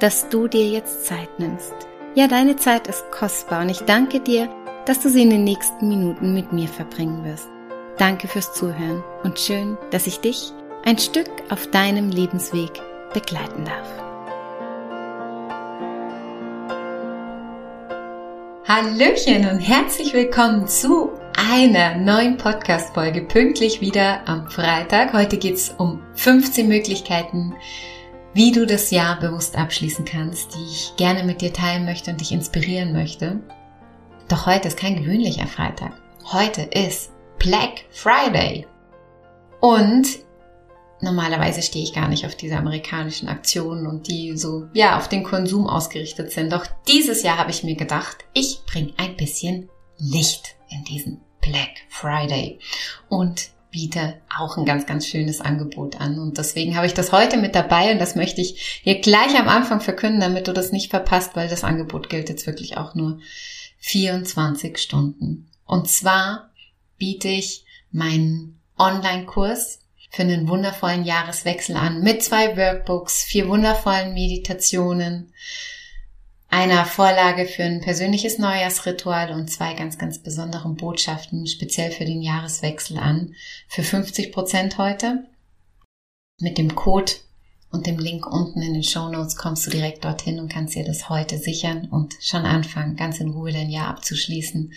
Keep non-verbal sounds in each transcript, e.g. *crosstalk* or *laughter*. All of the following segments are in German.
dass du dir jetzt Zeit nimmst. Ja, deine Zeit ist kostbar und ich danke dir, dass du sie in den nächsten Minuten mit mir verbringen wirst. Danke fürs Zuhören und schön, dass ich dich ein Stück auf deinem Lebensweg begleiten darf. Hallöchen und herzlich willkommen zu einer neuen Podcast-Folge, pünktlich wieder am Freitag. Heute geht's um 15 Möglichkeiten, wie du das Jahr bewusst abschließen kannst, die ich gerne mit dir teilen möchte und dich inspirieren möchte. Doch heute ist kein gewöhnlicher Freitag. Heute ist Black Friday. Und normalerweise stehe ich gar nicht auf diese amerikanischen Aktionen und die so, ja, auf den Konsum ausgerichtet sind. Doch dieses Jahr habe ich mir gedacht, ich bringe ein bisschen Licht in diesen Black Friday. Und biete auch ein ganz, ganz schönes Angebot an. Und deswegen habe ich das heute mit dabei und das möchte ich hier gleich am Anfang verkünden, damit du das nicht verpasst, weil das Angebot gilt jetzt wirklich auch nur 24 Stunden. Und zwar biete ich meinen Online-Kurs für einen wundervollen Jahreswechsel an mit zwei Workbooks, vier wundervollen Meditationen, einer Vorlage für ein persönliches Neujahrsritual und zwei ganz, ganz besonderen Botschaften speziell für den Jahreswechsel an. Für 50 Prozent heute. Mit dem Code und dem Link unten in den Show Notes kommst du direkt dorthin und kannst dir das heute sichern und schon anfangen, ganz in Ruhe dein Jahr abzuschließen.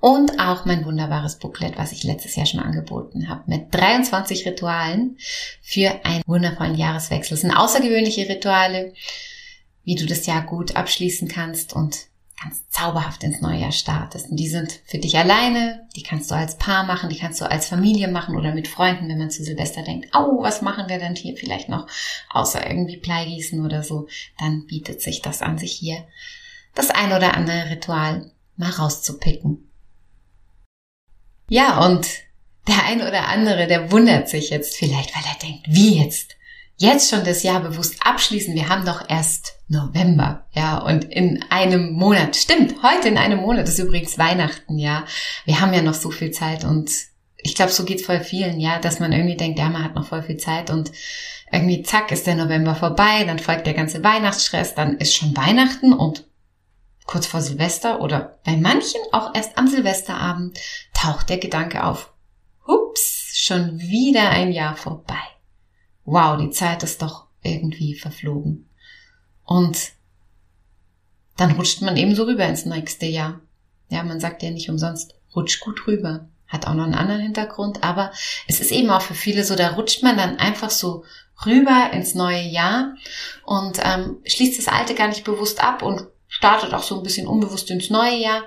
Und auch mein wunderbares Booklet, was ich letztes Jahr schon angeboten habe, mit 23 Ritualen für einen wundervollen Jahreswechsel. Das sind außergewöhnliche Rituale wie du das Jahr gut abschließen kannst und ganz zauberhaft ins neue Jahr startest. Und die sind für dich alleine, die kannst du als Paar machen, die kannst du als Familie machen oder mit Freunden, wenn man zu Silvester denkt, oh, was machen wir denn hier vielleicht noch, außer irgendwie Bleigießen oder so, dann bietet sich das an, sich hier das ein oder andere Ritual mal rauszupicken. Ja, und der ein oder andere, der wundert sich jetzt vielleicht, weil er denkt, wie jetzt? Jetzt schon das Jahr bewusst abschließen. Wir haben doch erst November, ja, und in einem Monat, stimmt, heute in einem Monat ist übrigens Weihnachten, ja. Wir haben ja noch so viel Zeit und ich glaube, so geht's voll vielen, ja, dass man irgendwie denkt, ja, man hat noch voll viel Zeit und irgendwie zack ist der November vorbei, dann folgt der ganze Weihnachtsstress, dann ist schon Weihnachten und kurz vor Silvester oder bei manchen auch erst am Silvesterabend taucht der Gedanke auf. Hups, schon wieder ein Jahr vorbei wow, die Zeit ist doch irgendwie verflogen. Und dann rutscht man eben so rüber ins nächste Jahr. Ja, man sagt ja nicht umsonst, rutsch gut rüber. Hat auch noch einen anderen Hintergrund, aber es ist eben auch für viele so, da rutscht man dann einfach so rüber ins neue Jahr und ähm, schließt das alte gar nicht bewusst ab und startet auch so ein bisschen unbewusst ins neue Jahr.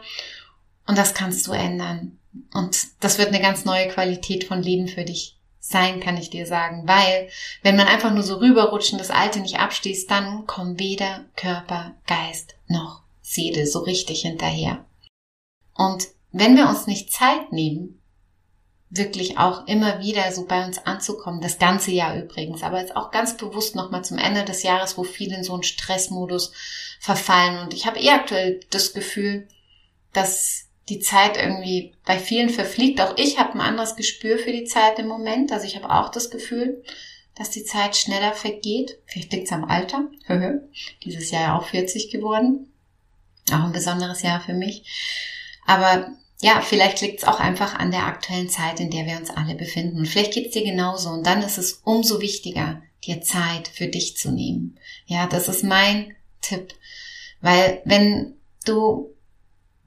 Und das kannst du ändern. Und das wird eine ganz neue Qualität von Leben für dich sein, kann ich dir sagen, weil wenn man einfach nur so rüberrutscht und das Alte nicht abschließt, dann kommen weder Körper, Geist noch Seele so richtig hinterher. Und wenn wir uns nicht Zeit nehmen, wirklich auch immer wieder so bei uns anzukommen, das ganze Jahr übrigens, aber jetzt auch ganz bewusst nochmal zum Ende des Jahres, wo viele in so einen Stressmodus verfallen. Und ich habe eh aktuell das Gefühl, dass die Zeit irgendwie bei vielen verfliegt. Auch ich habe ein anderes Gespür für die Zeit im Moment. Also ich habe auch das Gefühl, dass die Zeit schneller vergeht. Vielleicht liegt es am Alter. Dieses Jahr auch 40 geworden. Auch ein besonderes Jahr für mich. Aber ja, vielleicht liegt es auch einfach an der aktuellen Zeit, in der wir uns alle befinden. Und vielleicht geht es dir genauso. Und dann ist es umso wichtiger, dir Zeit für dich zu nehmen. Ja, das ist mein Tipp. Weil wenn du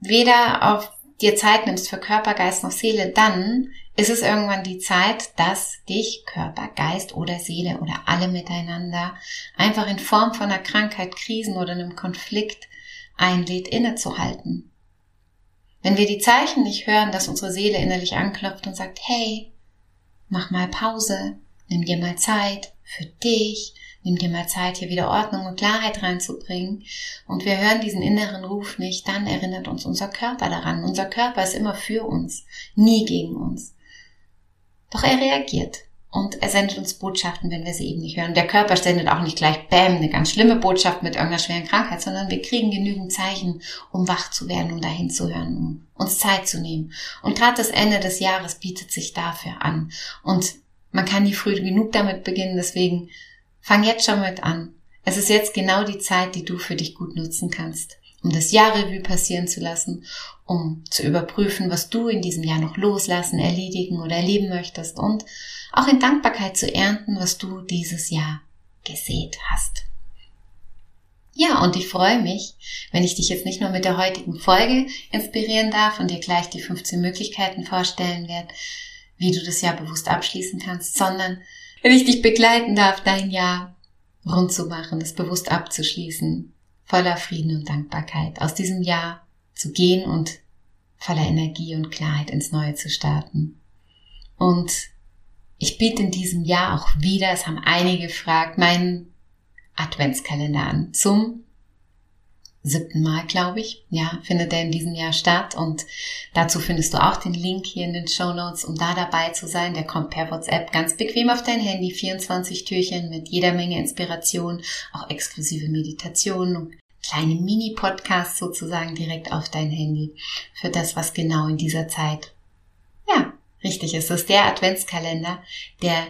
weder auf dir Zeit nimmst für Körper, Geist noch Seele, dann ist es irgendwann die Zeit, dass dich Körper, Geist oder Seele oder alle miteinander einfach in Form von einer Krankheit, Krisen oder einem Konflikt einlädt, innezuhalten. Wenn wir die Zeichen nicht hören, dass unsere Seele innerlich anklopft und sagt, hey, mach mal Pause, nimm dir mal Zeit für dich, nimm dir mal Zeit, hier wieder Ordnung und Klarheit reinzubringen und wir hören diesen inneren Ruf nicht, dann erinnert uns unser Körper daran. Unser Körper ist immer für uns, nie gegen uns. Doch er reagiert und er sendet uns Botschaften, wenn wir sie eben nicht hören. Der Körper sendet auch nicht gleich, bam, eine ganz schlimme Botschaft mit irgendeiner schweren Krankheit, sondern wir kriegen genügend Zeichen, um wach zu werden, um dahin zu hören, um uns Zeit zu nehmen. Und gerade das Ende des Jahres bietet sich dafür an. Und man kann nie früh genug damit beginnen, deswegen fang jetzt schon mit an. Es ist jetzt genau die Zeit, die du für dich gut nutzen kannst um das Jahrrevue passieren zu lassen, um zu überprüfen, was du in diesem Jahr noch loslassen, erledigen oder erleben möchtest und auch in Dankbarkeit zu ernten, was du dieses Jahr gesät hast. Ja, und ich freue mich, wenn ich dich jetzt nicht nur mit der heutigen Folge inspirieren darf und dir gleich die 15 Möglichkeiten vorstellen werde, wie du das Jahr bewusst abschließen kannst, sondern wenn ich dich begleiten darf, dein Jahr rund zu machen, es bewusst abzuschließen, voller Frieden und Dankbarkeit aus diesem Jahr zu gehen und voller Energie und Klarheit ins Neue zu starten. Und ich biete in diesem Jahr auch wieder, es haben einige gefragt, meinen Adventskalender an zum siebten Mal, glaube ich. Ja, findet er in diesem Jahr statt und dazu findest du auch den Link hier in den Show Notes, um da dabei zu sein. Der kommt per WhatsApp ganz bequem auf dein Handy, 24 Türchen mit jeder Menge Inspiration, auch exklusive Meditationen kleine Mini-Podcast sozusagen direkt auf dein Handy für das, was genau in dieser Zeit, ja, richtig ist. Das ist der Adventskalender, der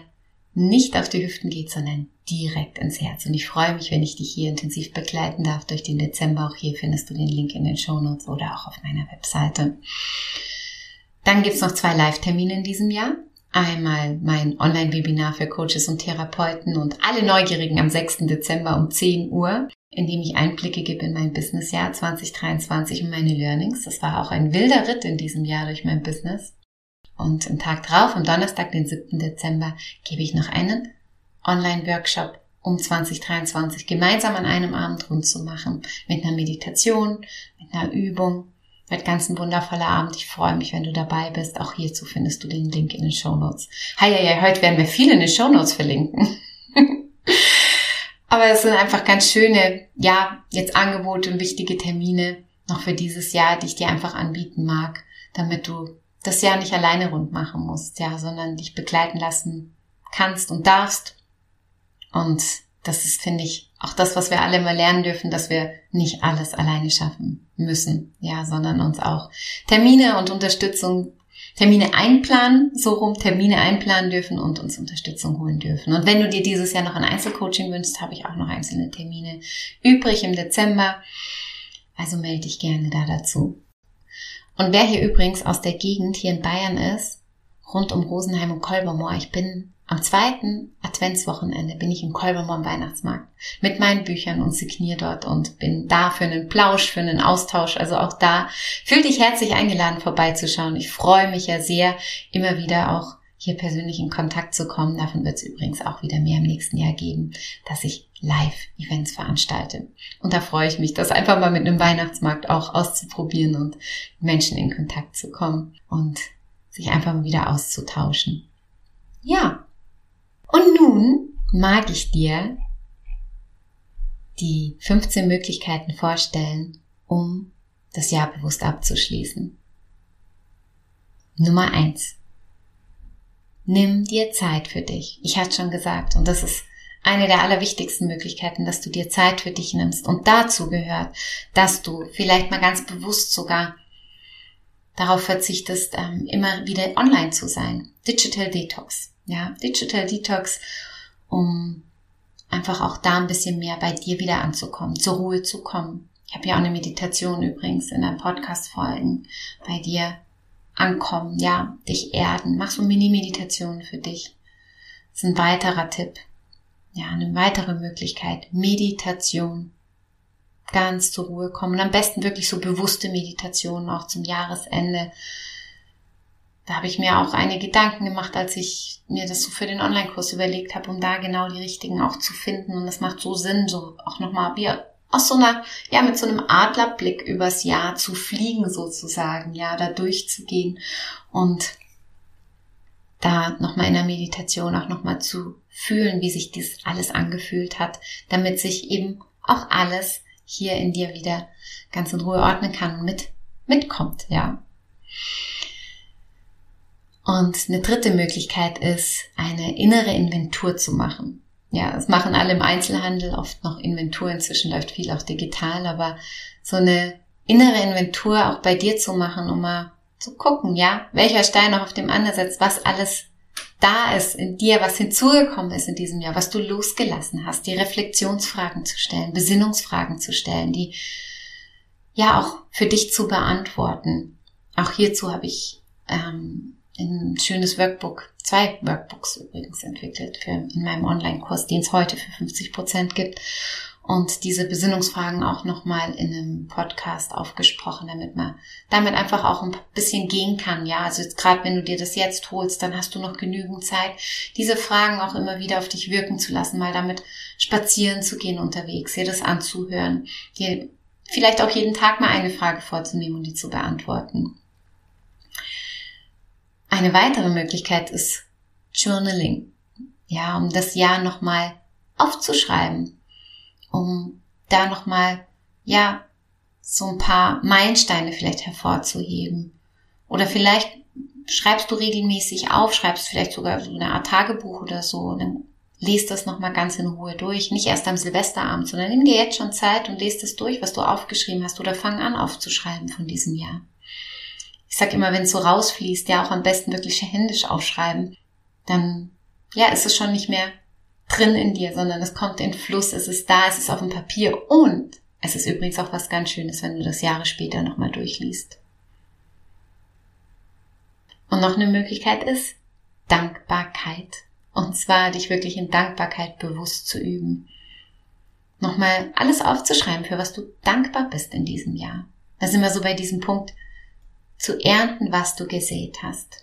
nicht auf die Hüften geht, sondern direkt ins Herz. Und ich freue mich, wenn ich dich hier intensiv begleiten darf durch den Dezember. Auch hier findest du den Link in den Show Notes oder auch auf meiner Webseite. Dann gibt's noch zwei Live-Termine in diesem Jahr. Einmal mein Online-Webinar für Coaches und Therapeuten und alle Neugierigen am 6. Dezember um 10 Uhr in dem ich Einblicke gebe in mein Businessjahr 2023 und meine Learnings. Das war auch ein wilder Ritt in diesem Jahr durch mein Business. Und am Tag drauf, am Donnerstag, den 7. Dezember, gebe ich noch einen Online-Workshop um 2023 gemeinsam an einem Abend rund zu machen. Mit einer Meditation, mit einer Übung. Wird ganz ein wundervoller Abend. Ich freue mich, wenn du dabei bist. Auch hierzu findest du den Link in den Show Notes. Ja, heute werden wir viel in den Show Notes verlinken. *laughs* Aber es sind einfach ganz schöne, ja, jetzt Angebote und wichtige Termine noch für dieses Jahr, die ich dir einfach anbieten mag, damit du das Jahr nicht alleine rund machen musst, ja, sondern dich begleiten lassen kannst und darfst. Und das ist, finde ich, auch das, was wir alle immer lernen dürfen, dass wir nicht alles alleine schaffen müssen, ja, sondern uns auch Termine und Unterstützung Termine einplanen, so rum Termine einplanen dürfen und uns Unterstützung holen dürfen. Und wenn du dir dieses Jahr noch ein Einzelcoaching wünschst, habe ich auch noch einzelne Termine übrig im Dezember. Also melde dich gerne da dazu. Und wer hier übrigens aus der Gegend hier in Bayern ist, rund um Rosenheim und Kolbermoor, ich bin am zweiten Adventswochenende bin ich im Kolbermoor am Weihnachtsmarkt mit meinen Büchern und signiere dort und bin da für einen Plausch, für einen Austausch. Also auch da fühl dich herzlich eingeladen vorbeizuschauen. Ich freue mich ja sehr, immer wieder auch hier persönlich in Kontakt zu kommen. Davon wird es übrigens auch wieder mehr im nächsten Jahr geben, dass ich Live-Events veranstalte. Und da freue ich mich, das einfach mal mit einem Weihnachtsmarkt auch auszuprobieren und Menschen in Kontakt zu kommen und sich einfach mal wieder auszutauschen. Ja, und nun mag ich dir die 15 Möglichkeiten vorstellen, um das Jahr bewusst abzuschließen. Nummer eins: Nimm dir Zeit für dich. Ich hatte schon gesagt, und das ist eine der allerwichtigsten Möglichkeiten, dass du dir Zeit für dich nimmst. Und dazu gehört, dass du vielleicht mal ganz bewusst sogar darauf verzichtest, ähm, immer wieder online zu sein. Digital Detox. Ja, Digital Detox, um einfach auch da ein bisschen mehr bei dir wieder anzukommen, zur Ruhe zu kommen. Ich habe ja auch eine Meditation übrigens in deinem Podcast-Folgen bei dir ankommen, ja, dich erden. Mach so Mini-Meditationen für dich. Das ist ein weiterer Tipp. Ja, eine weitere Möglichkeit. Meditation. Ganz zur Ruhe kommen. Am besten wirklich so bewusste Meditationen auch zum Jahresende da habe ich mir auch einige Gedanken gemacht, als ich mir das so für den Online-Kurs überlegt habe, um da genau die richtigen auch zu finden. Und das macht so Sinn, so auch nochmal wie aus so einer, ja, mit so einem Adlerblick übers Jahr zu fliegen sozusagen, ja, da durchzugehen und da nochmal in der Meditation auch nochmal zu fühlen, wie sich dies alles angefühlt hat, damit sich eben auch alles hier in dir wieder ganz in Ruhe ordnen kann und mit, mitkommt, ja. Und eine dritte Möglichkeit ist, eine innere Inventur zu machen. Ja, das machen alle im Einzelhandel, oft noch Inventur, inzwischen läuft viel auch digital, aber so eine innere Inventur auch bei dir zu machen, um mal zu gucken, ja, welcher Stein noch auf dem anderen setzt, was alles da ist in dir, was hinzugekommen ist in diesem Jahr, was du losgelassen hast, die Reflexionsfragen zu stellen, Besinnungsfragen zu stellen, die ja auch für dich zu beantworten. Auch hierzu habe ich ähm, ein schönes Workbook, zwei Workbooks übrigens entwickelt für, in meinem Online-Kurs, den es heute für 50 Prozent gibt und diese Besinnungsfragen auch nochmal in einem Podcast aufgesprochen, damit man damit einfach auch ein bisschen gehen kann. Ja, also jetzt gerade wenn du dir das jetzt holst, dann hast du noch genügend Zeit, diese Fragen auch immer wieder auf dich wirken zu lassen, mal damit spazieren zu gehen unterwegs, dir das anzuhören, dir vielleicht auch jeden Tag mal eine Frage vorzunehmen und die zu beantworten. Eine weitere Möglichkeit ist Journaling. Ja, um das Jahr nochmal aufzuschreiben um da nochmal, ja, so ein paar Meilensteine vielleicht hervorzuheben. Oder vielleicht schreibst du regelmäßig auf, schreibst vielleicht sogar so eine Art Tagebuch oder so, und dann lest das nochmal ganz in Ruhe durch. Nicht erst am Silvesterabend, sondern nimm dir jetzt schon Zeit und lest es durch, was du aufgeschrieben hast oder fang an aufzuschreiben von diesem Jahr. Ich sag immer, wenn es so rausfließt, ja auch am besten wirklich händisch aufschreiben, dann ja, ist es schon nicht mehr drin in dir, sondern es kommt in Fluss, es ist da, es ist auf dem Papier und es ist übrigens auch was ganz Schönes, wenn du das Jahre später nochmal durchliest. Und noch eine Möglichkeit ist Dankbarkeit. Und zwar dich wirklich in Dankbarkeit bewusst zu üben. Nochmal alles aufzuschreiben, für was du dankbar bist in diesem Jahr. Da sind wir so bei diesem Punkt, zu ernten, was du gesät hast.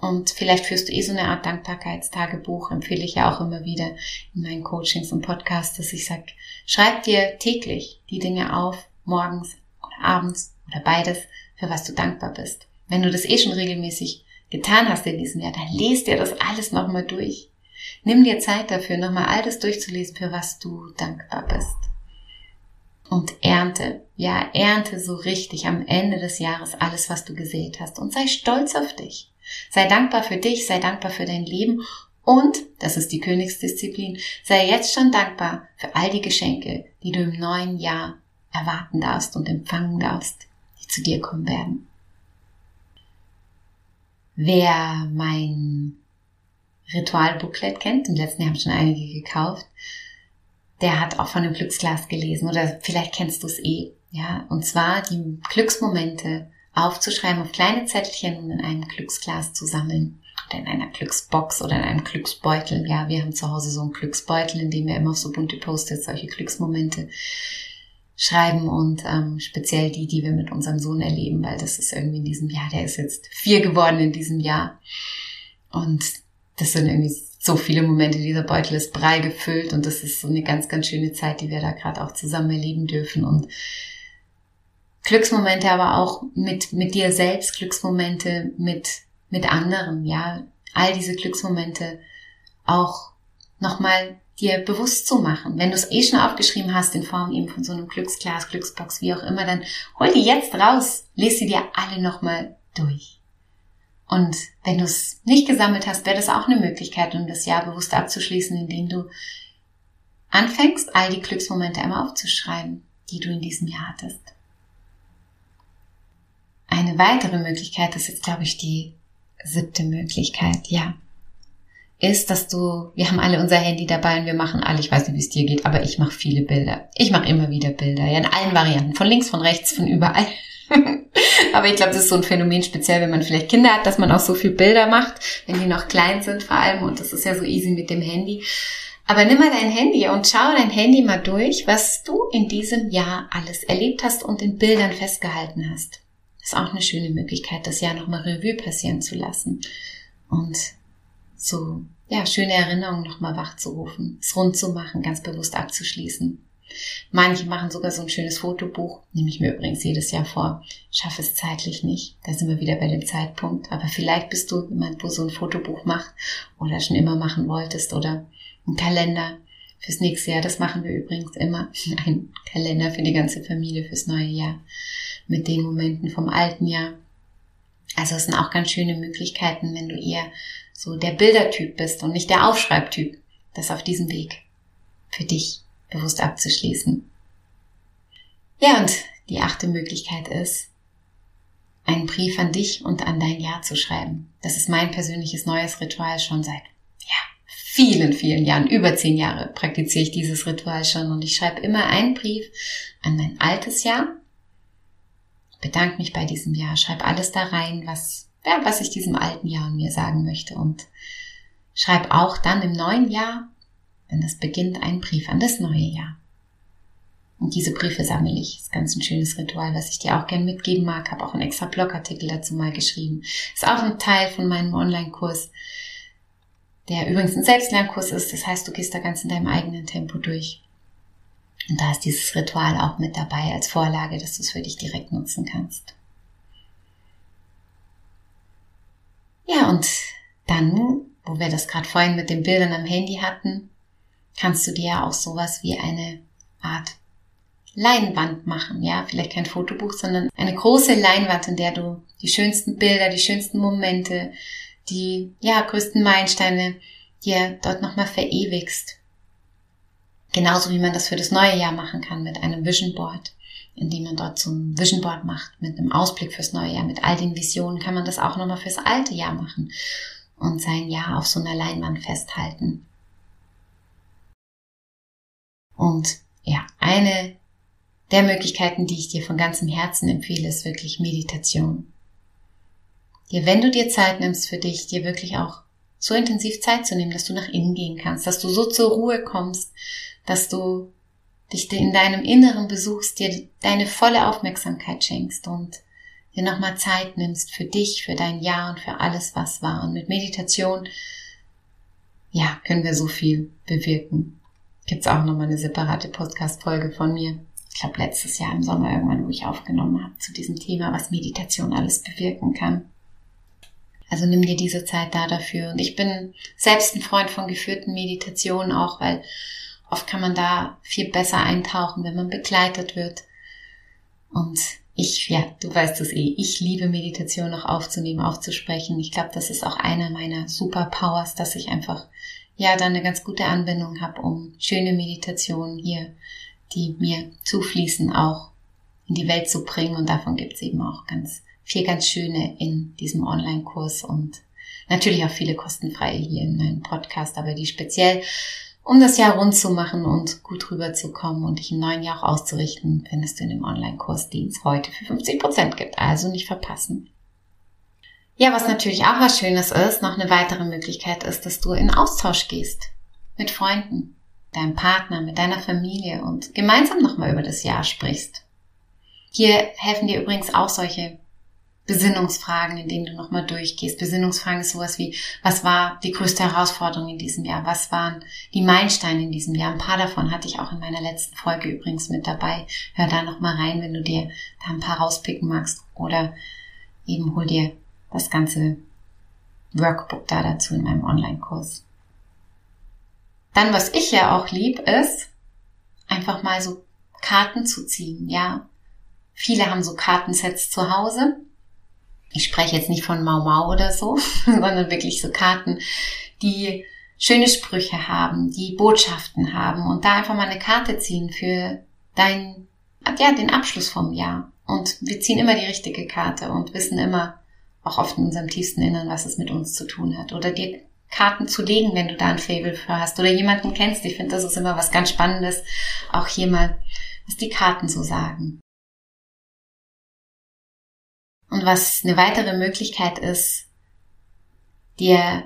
Und vielleicht führst du eh so eine Art Dankbarkeitstagebuch, empfehle ich ja auch immer wieder in meinen Coachings und Podcasts, dass ich sage, schreib dir täglich die Dinge auf, morgens oder abends oder beides, für was du dankbar bist. Wenn du das eh schon regelmäßig getan hast in diesem Jahr, dann lest dir das alles nochmal durch. Nimm dir Zeit dafür, nochmal all das durchzulesen, für was du dankbar bist. Und ernte, ja, ernte so richtig am Ende des Jahres alles, was du gesät hast und sei stolz auf dich. Sei dankbar für dich, sei dankbar für dein Leben und, das ist die Königsdisziplin, sei jetzt schon dankbar für all die Geschenke, die du im neuen Jahr erwarten darfst und empfangen darfst, die zu dir kommen werden. Wer mein Ritualbooklet kennt, im letzten Jahr haben schon einige gekauft, der hat auch von dem Glücksglas gelesen oder vielleicht kennst du es eh. Ja, und zwar die Glücksmomente aufzuschreiben auf kleine Zettelchen und in einem Glücksglas zu sammeln. Oder in einer Glücksbox oder in einem Glücksbeutel. Ja, wir haben zu Hause so einen Glücksbeutel, in dem wir immer auf so bunte Post-its solche Glücksmomente schreiben und ähm, speziell die, die wir mit unserem Sohn erleben, weil das ist irgendwie in diesem Jahr, der ist jetzt vier geworden in diesem Jahr. Und das sind irgendwie so viele Momente, dieser Beutel ist brei gefüllt und das ist so eine ganz, ganz schöne Zeit, die wir da gerade auch zusammen erleben dürfen. Und Glücksmomente aber auch mit, mit dir selbst, Glücksmomente mit, mit anderen, ja. All diese Glücksmomente auch nochmal dir bewusst zu machen. Wenn du es eh schon aufgeschrieben hast in Form eben von so einem Glücksglas, Glücksbox, wie auch immer, dann hol die jetzt raus, lese sie dir alle nochmal durch. Und wenn du es nicht gesammelt hast, wäre das auch eine Möglichkeit, um das Jahr bewusst abzuschließen, indem du anfängst, all die Glücksmomente einmal aufzuschreiben, die du in diesem Jahr hattest. Eine weitere Möglichkeit, das ist jetzt, glaube ich, die siebte Möglichkeit, ja, ist, dass du, wir haben alle unser Handy dabei und wir machen alle, ich weiß nicht, wie es dir geht, aber ich mache viele Bilder. Ich mache immer wieder Bilder, ja, in allen Varianten, von links, von rechts, von überall. *laughs* aber ich glaube, das ist so ein Phänomen, speziell wenn man vielleicht Kinder hat, dass man auch so viel Bilder macht, wenn die noch klein sind vor allem und das ist ja so easy mit dem Handy. Aber nimm mal dein Handy und schau dein Handy mal durch, was du in diesem Jahr alles erlebt hast und in Bildern festgehalten hast ist auch eine schöne Möglichkeit, das Jahr nochmal Revue passieren zu lassen und so, ja, schöne Erinnerungen nochmal wachzurufen, es rund zu machen, ganz bewusst abzuschließen. Manche machen sogar so ein schönes Fotobuch, nehme ich mir übrigens jedes Jahr vor. Schaffe es zeitlich nicht. Da sind wir wieder bei dem Zeitpunkt. Aber vielleicht bist du jemand, wo so ein Fotobuch macht oder schon immer machen wolltest oder ein Kalender fürs nächste Jahr. Das machen wir übrigens immer. *laughs* Ein Kalender für die ganze Familie fürs neue Jahr mit den Momenten vom alten Jahr. Also es sind auch ganz schöne Möglichkeiten, wenn du eher so der Bildertyp bist und nicht der Aufschreibtyp, das auf diesem Weg für dich bewusst abzuschließen. Ja, und die achte Möglichkeit ist, einen Brief an dich und an dein Jahr zu schreiben. Das ist mein persönliches neues Ritual schon seit ja, vielen, vielen Jahren. Über zehn Jahre praktiziere ich dieses Ritual schon und ich schreibe immer einen Brief an mein altes Jahr, bedanke mich bei diesem Jahr, schreibe alles da rein, was, ja, was ich diesem alten Jahr mir sagen möchte und schreibe auch dann im neuen Jahr wenn das beginnt, einen Brief an das neue Jahr. Und diese Briefe sammle ich. Ist ganz ein schönes Ritual, was ich dir auch gern mitgeben mag. Habe auch einen extra Blogartikel dazu mal geschrieben. Ist auch ein Teil von meinem Online-Kurs, der übrigens ein Selbstlernkurs ist. Das heißt, du gehst da ganz in deinem eigenen Tempo durch. Und da ist dieses Ritual auch mit dabei als Vorlage, dass du es für dich direkt nutzen kannst. Ja, und dann, wo wir das gerade vorhin mit den Bildern am Handy hatten, kannst du dir auch sowas wie eine Art Leinwand machen, ja, vielleicht kein Fotobuch, sondern eine große Leinwand, in der du die schönsten Bilder, die schönsten Momente, die ja größten Meilensteine dir dort nochmal verewigst. Genauso wie man das für das neue Jahr machen kann mit einem Vision Board, indem man dort so ein Vision Board macht mit einem Ausblick fürs neue Jahr, mit all den Visionen kann man das auch nochmal fürs alte Jahr machen und sein Jahr auf so einer Leinwand festhalten. Und ja, eine der Möglichkeiten, die ich dir von ganzem Herzen empfehle, ist wirklich Meditation. Dir, wenn du dir Zeit nimmst für dich, dir wirklich auch so intensiv Zeit zu nehmen, dass du nach innen gehen kannst, dass du so zur Ruhe kommst, dass du dich in deinem Inneren besuchst, dir deine volle Aufmerksamkeit schenkst und dir nochmal Zeit nimmst für dich, für dein Ja und für alles, was war. Und mit Meditation, ja, können wir so viel bewirken gibt's auch nochmal eine separate Podcast-Folge von mir. Ich glaube, letztes Jahr im Sommer irgendwann, wo ich aufgenommen habe zu diesem Thema, was Meditation alles bewirken kann. Also nimm dir diese Zeit da dafür. Und ich bin selbst ein Freund von geführten Meditationen auch, weil oft kann man da viel besser eintauchen, wenn man begleitet wird. Und ich, ja, du weißt es eh, ich liebe Meditation noch aufzunehmen, aufzusprechen. Ich glaube, das ist auch einer meiner Superpowers, dass ich einfach ja dann eine ganz gute Anwendung habe, um schöne Meditationen hier, die mir zufließen, auch in die Welt zu bringen. Und davon gibt es eben auch ganz viel ganz schöne in diesem Online-Kurs und natürlich auch viele kostenfreie hier in meinem Podcast, aber die speziell um das Jahr rund zu machen und gut rüberzukommen und dich im neuen Jahr auch auszurichten, findest du in dem Online-Kurs, den es heute für 50 Prozent gibt. Also nicht verpassen. Ja, was natürlich auch was Schönes ist, noch eine weitere Möglichkeit ist, dass du in Austausch gehst mit Freunden, deinem Partner, mit deiner Familie und gemeinsam nochmal über das Jahr sprichst. Hier helfen dir übrigens auch solche Besinnungsfragen, in denen du nochmal durchgehst. Besinnungsfragen ist sowas wie, was war die größte Herausforderung in diesem Jahr? Was waren die Meilensteine in diesem Jahr? Ein paar davon hatte ich auch in meiner letzten Folge übrigens mit dabei. Hör da nochmal rein, wenn du dir da ein paar rauspicken magst. Oder eben hol dir das ganze Workbook da dazu in meinem Online-Kurs. Dann, was ich ja auch lieb, ist, einfach mal so Karten zu ziehen, ja. Viele haben so Kartensets zu Hause. Ich spreche jetzt nicht von Mau Mau oder so, *laughs* sondern wirklich so Karten, die schöne Sprüche haben, die Botschaften haben und da einfach mal eine Karte ziehen für dein, ja, den Abschluss vom Jahr. Und wir ziehen immer die richtige Karte und wissen immer, auch oft in unserem tiefsten Innern, was es mit uns zu tun hat. Oder dir Karten zu legen, wenn du da ein Fable für hast oder jemanden kennst. Ich finde, das ist immer was ganz Spannendes. Auch hier mal, was die Karten so sagen. Und was eine weitere Möglichkeit ist, dir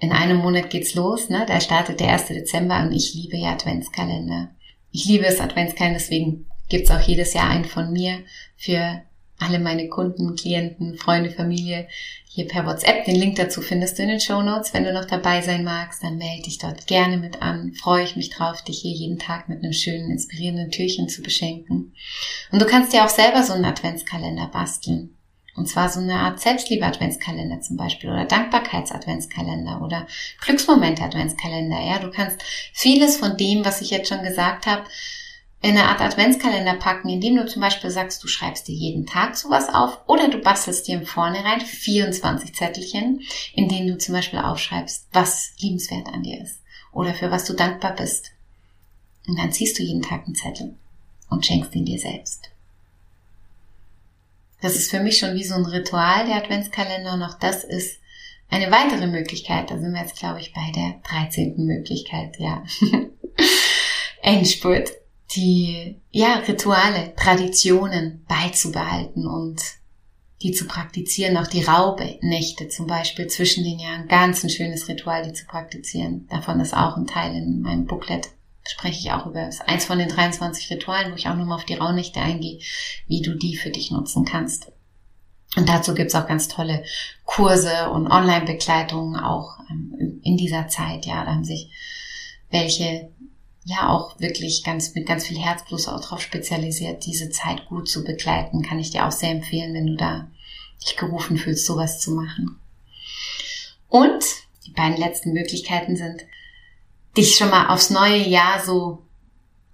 in einem Monat geht's los, ne? Da startet der 1. Dezember und ich liebe ja Adventskalender. Ich liebe es Adventskalender, deswegen gibt's auch jedes Jahr einen von mir für alle meine Kunden, Klienten, Freunde, Familie hier per WhatsApp. Den Link dazu findest du in den Show Notes. Wenn du noch dabei sein magst, dann melde dich dort gerne mit an. Freue ich mich drauf, dich hier jeden Tag mit einem schönen, inspirierenden Türchen zu beschenken. Und du kannst dir auch selber so einen Adventskalender basteln. Und zwar so eine Art Selbstliebe-Adventskalender zum Beispiel oder Dankbarkeits-Adventskalender oder Glücksmomente-Adventskalender. Ja, du kannst vieles von dem, was ich jetzt schon gesagt habe, in eine Art Adventskalender packen, indem du zum Beispiel sagst, du schreibst dir jeden Tag sowas auf oder du bastelst dir im Vornherein 24 Zettelchen, in denen du zum Beispiel aufschreibst, was liebenswert an dir ist oder für was du dankbar bist. Und dann ziehst du jeden Tag einen Zettel und schenkst ihn dir selbst. Das ist für mich schon wie so ein Ritual, der Adventskalender, und auch das ist eine weitere Möglichkeit. Da sind wir jetzt, glaube ich, bei der 13. Möglichkeit, ja. *laughs* Endspurt die ja, Rituale, Traditionen beizubehalten und die zu praktizieren, auch die Raubenächte zum Beispiel zwischen den Jahren, ganz ein schönes Ritual, die zu praktizieren. Davon ist auch ein Teil in meinem Booklet, spreche ich auch über. Das ist eins von den 23 Ritualen, wo ich auch nochmal auf die Rauhnächte eingehe, wie du die für dich nutzen kannst. Und dazu gibt's auch ganz tolle Kurse und Online-Begleitungen auch ähm, in dieser Zeit. Ja, da haben sich welche ja auch wirklich ganz mit ganz viel Herzblut auch darauf spezialisiert, diese Zeit gut zu begleiten. Kann ich dir auch sehr empfehlen, wenn du da dich gerufen fühlst, sowas zu machen. Und die beiden letzten Möglichkeiten sind, dich schon mal aufs neue Jahr so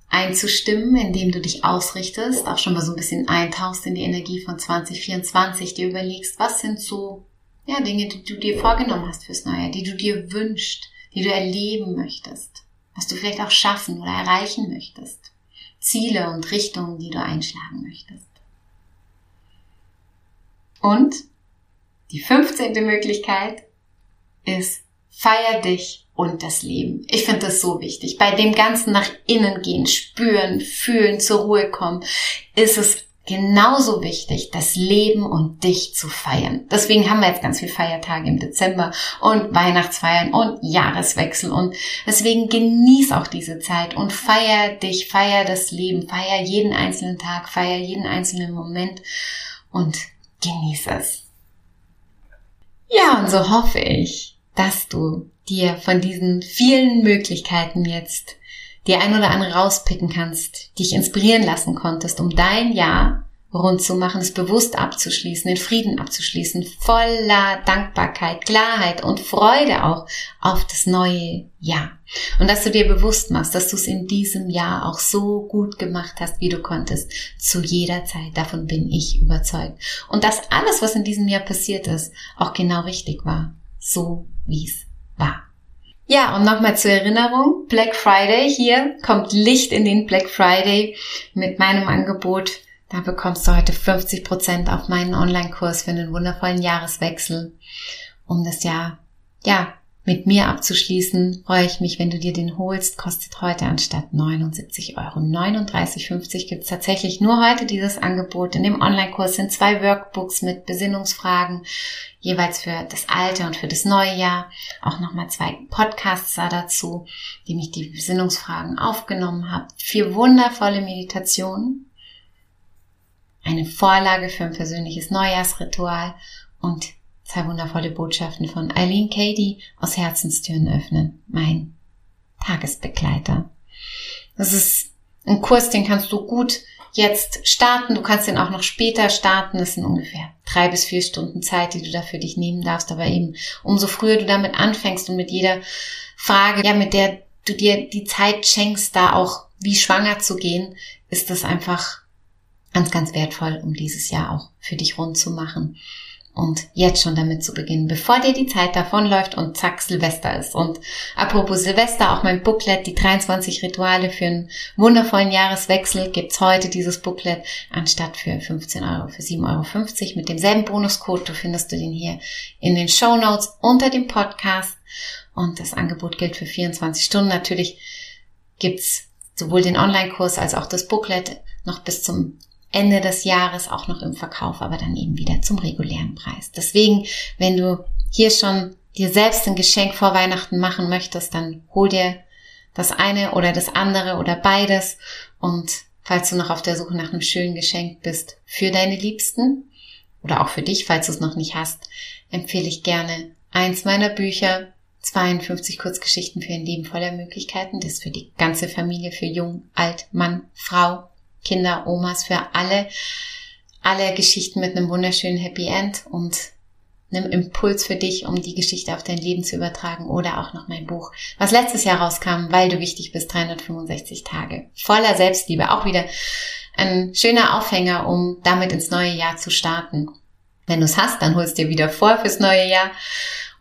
einzustimmen, indem du dich ausrichtest, auch schon mal so ein bisschen eintauchst in die Energie von 2024, dir überlegst, was sind so ja, Dinge, die du dir vorgenommen hast fürs neue Jahr, die du dir wünschst, die du erleben möchtest was du vielleicht auch schaffen oder erreichen möchtest. Ziele und Richtungen, die du einschlagen möchtest. Und die 15. Möglichkeit ist, feier dich und das Leben. Ich finde das so wichtig. Bei dem ganzen nach innen gehen, spüren, fühlen, zur Ruhe kommen, ist es genauso wichtig, das Leben und dich zu feiern. Deswegen haben wir jetzt ganz viele Feiertage im Dezember und Weihnachtsfeiern und Jahreswechsel und deswegen genieß auch diese Zeit und feier dich, feier das Leben, feier jeden einzelnen Tag, feier jeden einzelnen Moment und genieß es. Ja, und so hoffe ich, dass du dir von diesen vielen Möglichkeiten jetzt die ein oder andere rauspicken kannst, dich inspirieren lassen konntest, um dein Jahr rund zu machen, es bewusst abzuschließen, in Frieden abzuschließen, voller Dankbarkeit, Klarheit und Freude auch auf das neue Jahr. Und dass du dir bewusst machst, dass du es in diesem Jahr auch so gut gemacht hast, wie du konntest, zu jeder Zeit. Davon bin ich überzeugt. Und dass alles, was in diesem Jahr passiert ist, auch genau richtig war, so wie es war. Ja, und nochmal zur Erinnerung, Black Friday, hier kommt Licht in den Black Friday mit meinem Angebot. Da bekommst du heute 50 Prozent auf meinen Online-Kurs für einen wundervollen Jahreswechsel, um das Jahr, ja, mit mir abzuschließen, freue ich mich, wenn du dir den holst. Kostet heute anstatt 79 Euro 39,50 gibt es tatsächlich nur heute dieses Angebot. In dem Online-Kurs sind zwei Workbooks mit Besinnungsfragen, jeweils für das alte und für das neue Jahr. Auch nochmal zwei Podcasts da dazu, die mich die Besinnungsfragen aufgenommen habe. Vier wundervolle Meditationen. Eine Vorlage für ein persönliches Neujahrsritual und zwei wundervolle Botschaften von Eileen Cady aus Herzenstüren öffnen, mein Tagesbegleiter. Das ist ein Kurs, den kannst du gut jetzt starten. Du kannst den auch noch später starten. Das sind ungefähr drei bis vier Stunden Zeit, die du da für dich nehmen darfst. Aber eben, umso früher du damit anfängst und mit jeder Frage, ja, mit der du dir die Zeit schenkst, da auch wie schwanger zu gehen, ist das einfach ganz, ganz wertvoll, um dieses Jahr auch für dich rund zu machen und jetzt schon damit zu beginnen, bevor dir die Zeit davonläuft und zack, Silvester ist. Und apropos Silvester, auch mein Booklet, die 23 Rituale für einen wundervollen Jahreswechsel, gibt's heute dieses Booklet anstatt für 15 Euro, für 7,50 Euro mit demselben Bonuscode. Du findest du den hier in den Show Notes unter dem Podcast. Und das Angebot gilt für 24 Stunden. Natürlich gibt's sowohl den Online-Kurs als auch das Booklet noch bis zum Ende des Jahres auch noch im Verkauf, aber dann eben wieder zum regulären Preis. Deswegen, wenn du hier schon dir selbst ein Geschenk vor Weihnachten machen möchtest, dann hol dir das eine oder das andere oder beides und falls du noch auf der Suche nach einem schönen Geschenk bist für deine Liebsten oder auch für dich, falls du es noch nicht hast, empfehle ich gerne eins meiner Bücher, 52 Kurzgeschichten für ein Leben voller Möglichkeiten. Das ist für die ganze Familie, für Jung, Alt, Mann, Frau, Kinder, Omas, für alle. Alle Geschichten mit einem wunderschönen Happy End und einem Impuls für dich, um die Geschichte auf dein Leben zu übertragen oder auch noch mein Buch, was letztes Jahr rauskam, weil du wichtig bist, 365 Tage. Voller Selbstliebe. Auch wieder ein schöner Aufhänger, um damit ins neue Jahr zu starten. Wenn du es hast, dann holst dir wieder vor fürs neue Jahr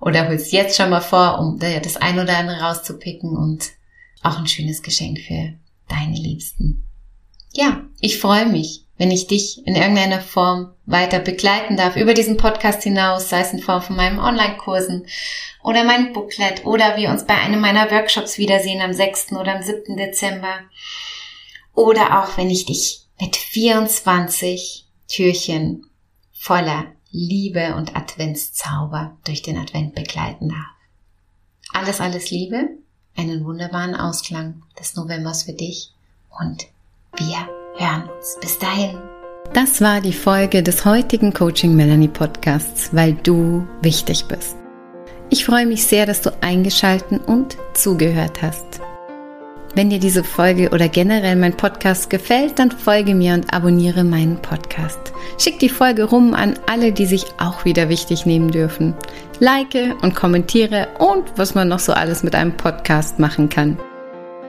oder holst jetzt schon mal vor, um das ein oder andere rauszupicken und auch ein schönes Geschenk für deine Liebsten. Ja, ich freue mich, wenn ich dich in irgendeiner Form weiter begleiten darf über diesen Podcast hinaus, sei es in Form von meinen Online-Kursen oder mein Booklet oder wir uns bei einem meiner Workshops wiedersehen am 6. oder am 7. Dezember. Oder auch wenn ich dich mit 24 Türchen voller Liebe und Adventszauber durch den Advent begleiten darf. Alles, alles Liebe, einen wunderbaren Ausklang des Novembers für dich und wir hören uns. Bis dahin. Das war die Folge des heutigen Coaching Melanie Podcasts, weil du wichtig bist. Ich freue mich sehr, dass du eingeschalten und zugehört hast. Wenn dir diese Folge oder generell mein Podcast gefällt, dann folge mir und abonniere meinen Podcast. Schick die Folge rum an alle, die sich auch wieder wichtig nehmen dürfen. Like und kommentiere und was man noch so alles mit einem Podcast machen kann.